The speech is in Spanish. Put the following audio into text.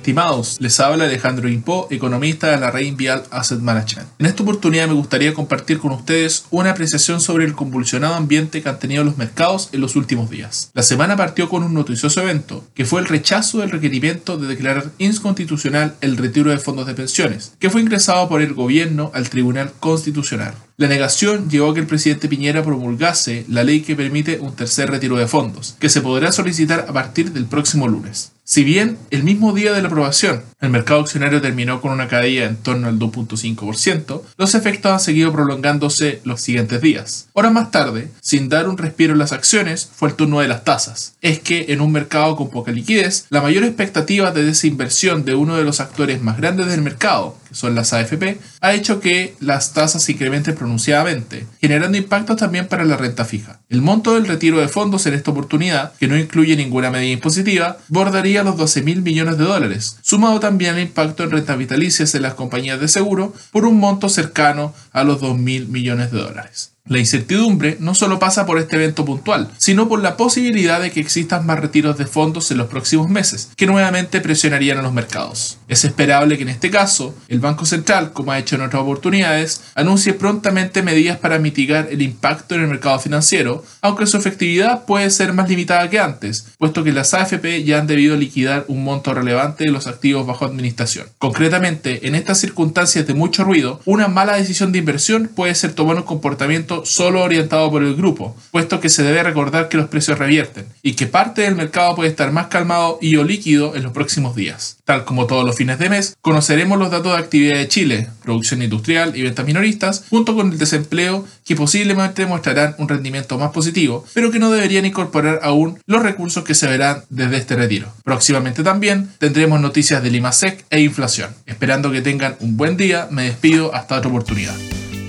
Estimados, les habla Alejandro Impo, economista de la Rain Vial Asset Management. En esta oportunidad me gustaría compartir con ustedes una apreciación sobre el convulsionado ambiente que han tenido los mercados en los últimos días. La semana partió con un noticioso evento, que fue el rechazo del requerimiento de declarar inconstitucional el retiro de fondos de pensiones, que fue ingresado por el gobierno al Tribunal Constitucional. La negación llevó a que el presidente Piñera promulgase la ley que permite un tercer retiro de fondos, que se podrá solicitar a partir del próximo lunes. Si bien el mismo día de la aprobación el mercado accionario terminó con una caída en torno al 2.5%, los efectos han seguido prolongándose los siguientes días. Horas más tarde, sin dar un respiro en las acciones, fue el turno de las tasas. Es que en un mercado con poca liquidez, la mayor expectativa de desinversión de uno de los actores más grandes del mercado, que son las AFP, ha hecho que las tasas incrementen pronunciadamente, generando impactos también para la renta fija. El monto del retiro de fondos en esta oportunidad, que no incluye ninguna medida impositiva, bordaría los 12 mil millones de dólares, sumado también el impacto en rentas vitalicias de las compañías de seguro por un monto cercano a los 2 mil millones de dólares. La incertidumbre no solo pasa por este evento puntual, sino por la posibilidad de que existan más retiros de fondos en los próximos meses, que nuevamente presionarían a los mercados. Es esperable que en este caso, el Banco Central, como ha hecho en otras oportunidades, anuncie prontamente medidas para mitigar el impacto en el mercado financiero, aunque su efectividad puede ser más limitada que antes, puesto que las AFP ya han debido liquidar un monto relevante de los activos bajo administración. Concretamente, en estas circunstancias de mucho ruido, una mala decisión de inversión puede ser tomar un comportamiento solo orientado por el grupo, puesto que se debe recordar que los precios revierten y que parte del mercado puede estar más calmado y o líquido en los próximos días. Tal como todos los fines de mes, conoceremos los datos de actividad de Chile, producción industrial y ventas minoristas, junto con el desempleo que posiblemente mostrarán un rendimiento más positivo, pero que no deberían incorporar aún los recursos que se verán desde este retiro. Próximamente también tendremos noticias del IMASEC e inflación. Esperando que tengan un buen día, me despido hasta otra oportunidad.